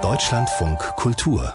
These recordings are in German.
Deutschlandfunk Kultur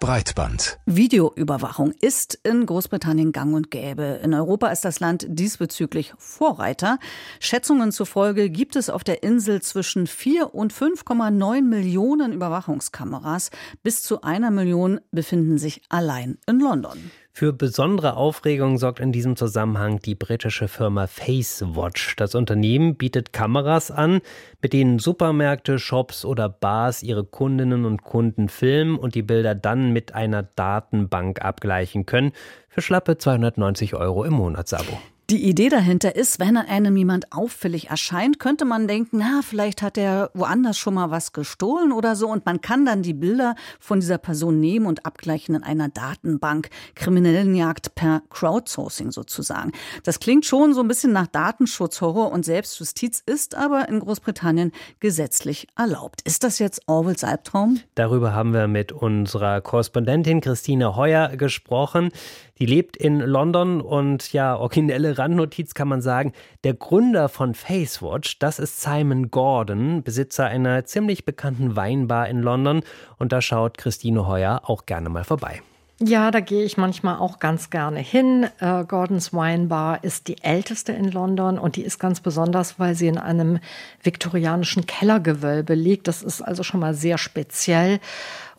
Breitband. Videoüberwachung ist in Großbritannien gang und gäbe. In Europa ist das Land diesbezüglich Vorreiter. Schätzungen zufolge gibt es auf der Insel zwischen 4 und 5,9 Millionen Überwachungskameras. Bis zu einer Million befinden sich allein in London. Für besondere Aufregung sorgt in diesem Zusammenhang die britische Firma FaceWatch. Das Unternehmen bietet Kameras an, mit denen Supermärkte, Shops oder Bars ihre Kundinnen und Kunden filmen und die Bilder dann mit einer Datenbank abgleichen können. Für schlappe 290 Euro im Monatsabo. Die Idee dahinter ist, wenn einem jemand auffällig erscheint, könnte man denken, na, vielleicht hat er woanders schon mal was gestohlen oder so und man kann dann die Bilder von dieser Person nehmen und abgleichen in einer Datenbank. Kriminellenjagd per Crowdsourcing sozusagen. Das klingt schon so ein bisschen nach Datenschutzhorror und Selbstjustiz ist aber in Großbritannien gesetzlich erlaubt. Ist das jetzt Orwells Albtraum? Darüber haben wir mit unserer Korrespondentin Christine Heuer gesprochen. Die lebt in London und ja, originelle Randnotiz kann man sagen, der Gründer von Facewatch, das ist Simon Gordon, Besitzer einer ziemlich bekannten Weinbar in London und da schaut Christine Heuer auch gerne mal vorbei. Ja, da gehe ich manchmal auch ganz gerne hin. Äh, Gordons Wine Bar ist die älteste in London und die ist ganz besonders, weil sie in einem viktorianischen Kellergewölbe liegt. Das ist also schon mal sehr speziell.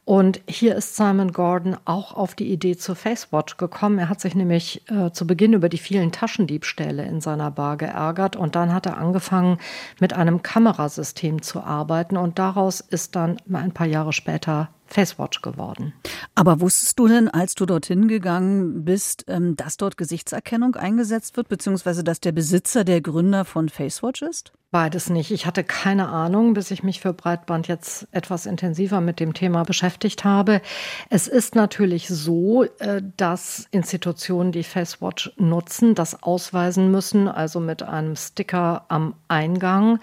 Und hier ist Simon Gordon auch auf die Idee zur Facewatch gekommen. Er hat sich nämlich äh, zu Beginn über die vielen Taschendiebstähle in seiner Bar geärgert und dann hat er angefangen, mit einem Kamerasystem zu arbeiten und daraus ist dann ein paar Jahre später Facewatch geworden. Aber wusstest du denn, als du dorthin gegangen bist, ähm, dass dort Gesichtserkennung eingesetzt wird, beziehungsweise dass der Besitzer der Gründer von Facewatch ist? Beides nicht. Ich hatte keine Ahnung, bis ich mich für Breitband jetzt etwas intensiver mit dem Thema beschäftigt habe. Es ist natürlich so, äh, dass Institutionen, die Facewatch nutzen, das ausweisen müssen, also mit einem Sticker am Eingang.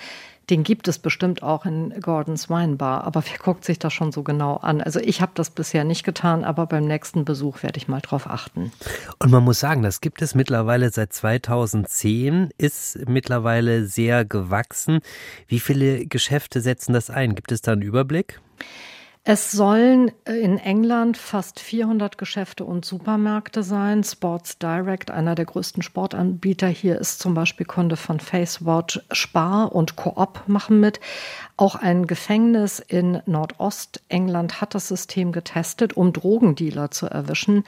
Den gibt es bestimmt auch in Gordons Weinbar, aber wer guckt sich das schon so genau an? Also ich habe das bisher nicht getan, aber beim nächsten Besuch werde ich mal drauf achten. Und man muss sagen, das gibt es mittlerweile seit 2010, ist mittlerweile sehr gewachsen. Wie viele Geschäfte setzen das ein? Gibt es da einen Überblick? Es sollen äh, in England fast 400 Geschäfte und Supermärkte sein. Sports Direct, einer der größten Sportanbieter hier, ist zum Beispiel Kunde von FaceWatch. Spar und Coop machen mit. Auch ein Gefängnis in Nordostengland hat das System getestet, um Drogendealer zu erwischen.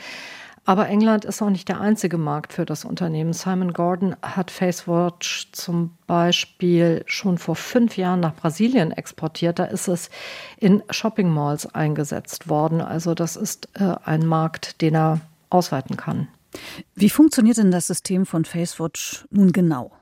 Aber England ist auch nicht der einzige Markt für das Unternehmen. Simon Gordon hat FaceWatch zum Beispiel schon vor fünf Jahren nach Brasilien exportiert. Da ist es in Shopping Malls eingesetzt worden. Also das ist äh, ein Markt, den er ausweiten kann. Wie funktioniert denn das System von FaceWatch nun genau?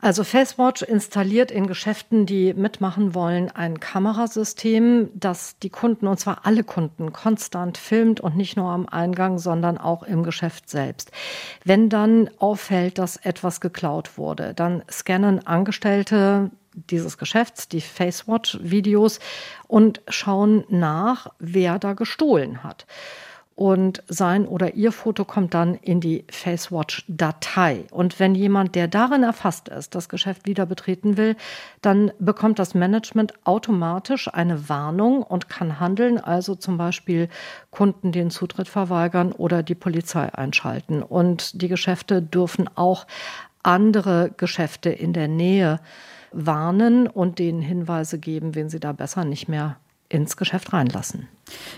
Also FaceWatch installiert in Geschäften, die mitmachen wollen, ein Kamerasystem, das die Kunden, und zwar alle Kunden, konstant filmt und nicht nur am Eingang, sondern auch im Geschäft selbst. Wenn dann auffällt, dass etwas geklaut wurde, dann scannen Angestellte dieses Geschäfts, die FaceWatch-Videos und schauen nach, wer da gestohlen hat und sein oder ihr Foto kommt dann in die FaceWatch-Datei. Und wenn jemand, der darin erfasst ist, das Geschäft wieder betreten will, dann bekommt das Management automatisch eine Warnung und kann handeln, also zum Beispiel Kunden den Zutritt verweigern oder die Polizei einschalten. Und die Geschäfte dürfen auch andere Geschäfte in der Nähe warnen und denen Hinweise geben, wen sie da besser nicht mehr ins Geschäft reinlassen.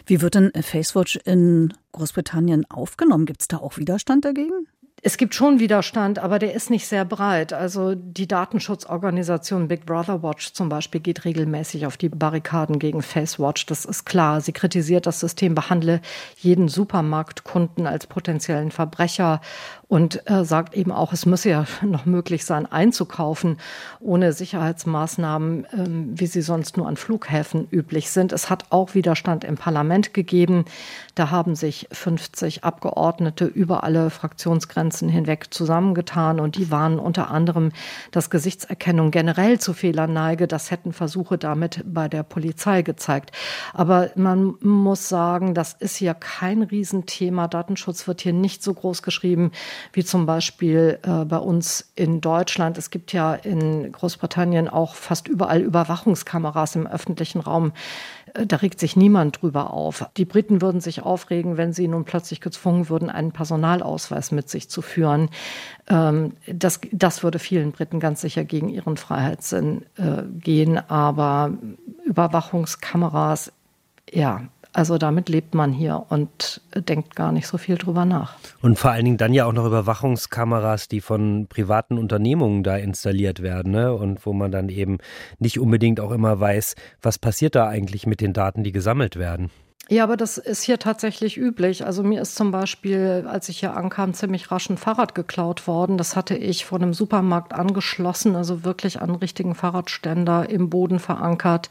Wie wird denn FaceWatch in Großbritannien aufgenommen? Gibt es da auch Widerstand dagegen? Es gibt schon Widerstand, aber der ist nicht sehr breit. Also die Datenschutzorganisation Big Brother Watch zum Beispiel geht regelmäßig auf die Barrikaden gegen FaceWatch. Das ist klar. Sie kritisiert das System, behandle jeden Supermarktkunden als potenziellen Verbrecher und äh, sagt eben auch, es müsse ja noch möglich sein, einzukaufen ohne Sicherheitsmaßnahmen, ähm, wie sie sonst nur an Flughäfen üblich sind. Es hat auch Widerstand im Parlament gegeben. Da haben sich 50 Abgeordnete über alle Fraktionsgrenzen Grenzen hinweg zusammengetan und die waren unter anderem, dass Gesichtserkennung generell zu Fehlern neige. Das hätten Versuche damit bei der Polizei gezeigt. Aber man muss sagen, das ist hier kein Riesenthema. Datenschutz wird hier nicht so groß geschrieben wie zum Beispiel äh, bei uns in Deutschland. Es gibt ja in Großbritannien auch fast überall Überwachungskameras im öffentlichen Raum. Äh, da regt sich niemand drüber auf. Die Briten würden sich aufregen, wenn sie nun plötzlich gezwungen würden, einen Personalausweis mit sich zu führen. Ähm, das, das würde vielen Briten ganz sicher gegen ihren Freiheitssinn äh, gehen. Aber Überwachungskameras, ja, also damit lebt man hier und denkt gar nicht so viel drüber nach. Und vor allen Dingen dann ja auch noch Überwachungskameras, die von privaten Unternehmungen da installiert werden ne? und wo man dann eben nicht unbedingt auch immer weiß, was passiert da eigentlich mit den Daten, die gesammelt werden. Ja, aber das ist hier tatsächlich üblich. Also mir ist zum Beispiel, als ich hier ankam, ziemlich rasch ein Fahrrad geklaut worden. Das hatte ich vor einem Supermarkt angeschlossen, also wirklich an richtigen Fahrradständer im Boden verankert.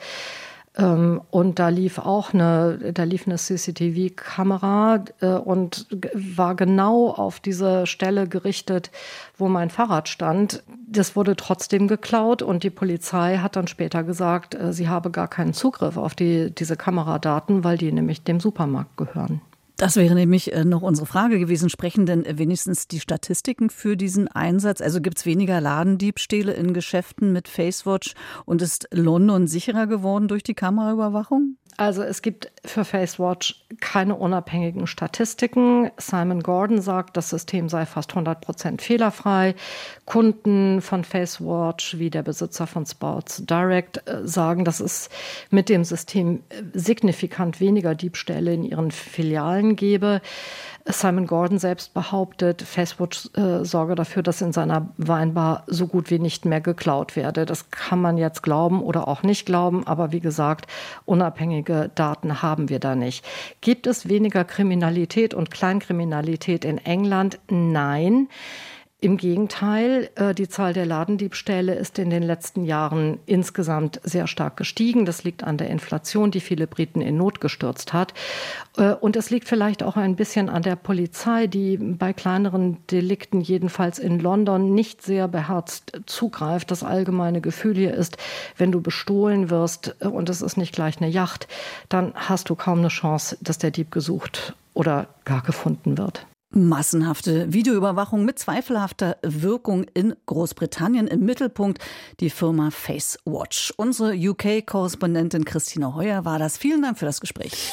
Ähm, und da lief auch eine, da lief eine CCTV-Kamera äh, und war genau auf diese Stelle gerichtet, wo mein Fahrrad stand. Das wurde trotzdem geklaut und die Polizei hat dann später gesagt, äh, sie habe gar keinen Zugriff auf die, diese Kameradaten, weil die nämlich dem Supermarkt gehören. Das wäre nämlich äh, noch unsere Frage gewesen. Sprechen denn wenigstens die Statistiken für diesen Einsatz? Also gibt es weniger Ladendiebstähle in Geschäften mit FaceWatch und ist London sicherer geworden durch die Kameraüberwachung? Also es gibt für FaceWatch keine unabhängigen Statistiken. Simon Gordon sagt, das System sei fast 100 Prozent fehlerfrei. Kunden von FaceWatch wie der Besitzer von Sports Direct äh, sagen, dass es mit dem System äh, signifikant weniger Diebstähle in ihren Filialen gebe. Simon Gordon selbst behauptet, Facebook äh, sorge dafür, dass in seiner Weinbar so gut wie nicht mehr geklaut werde. Das kann man jetzt glauben oder auch nicht glauben, aber wie gesagt, unabhängige Daten haben wir da nicht. Gibt es weniger Kriminalität und Kleinkriminalität in England? Nein. Im Gegenteil, äh, die Zahl der Ladendiebstähle ist in den letzten Jahren insgesamt sehr stark gestiegen. Das liegt an der Inflation, die viele Briten in Not gestürzt hat. Äh, und es liegt vielleicht auch ein bisschen an der Polizei, die bei kleineren Delikten, jedenfalls in London, nicht sehr beherzt zugreift. Das allgemeine Gefühl hier ist, wenn du bestohlen wirst äh, und es ist nicht gleich eine Yacht, dann hast du kaum eine Chance, dass der Dieb gesucht oder gar gefunden wird. Massenhafte Videoüberwachung mit zweifelhafter Wirkung in Großbritannien. Im Mittelpunkt die Firma FaceWatch. Unsere UK-Korrespondentin Christine Heuer war das. Vielen Dank für das Gespräch.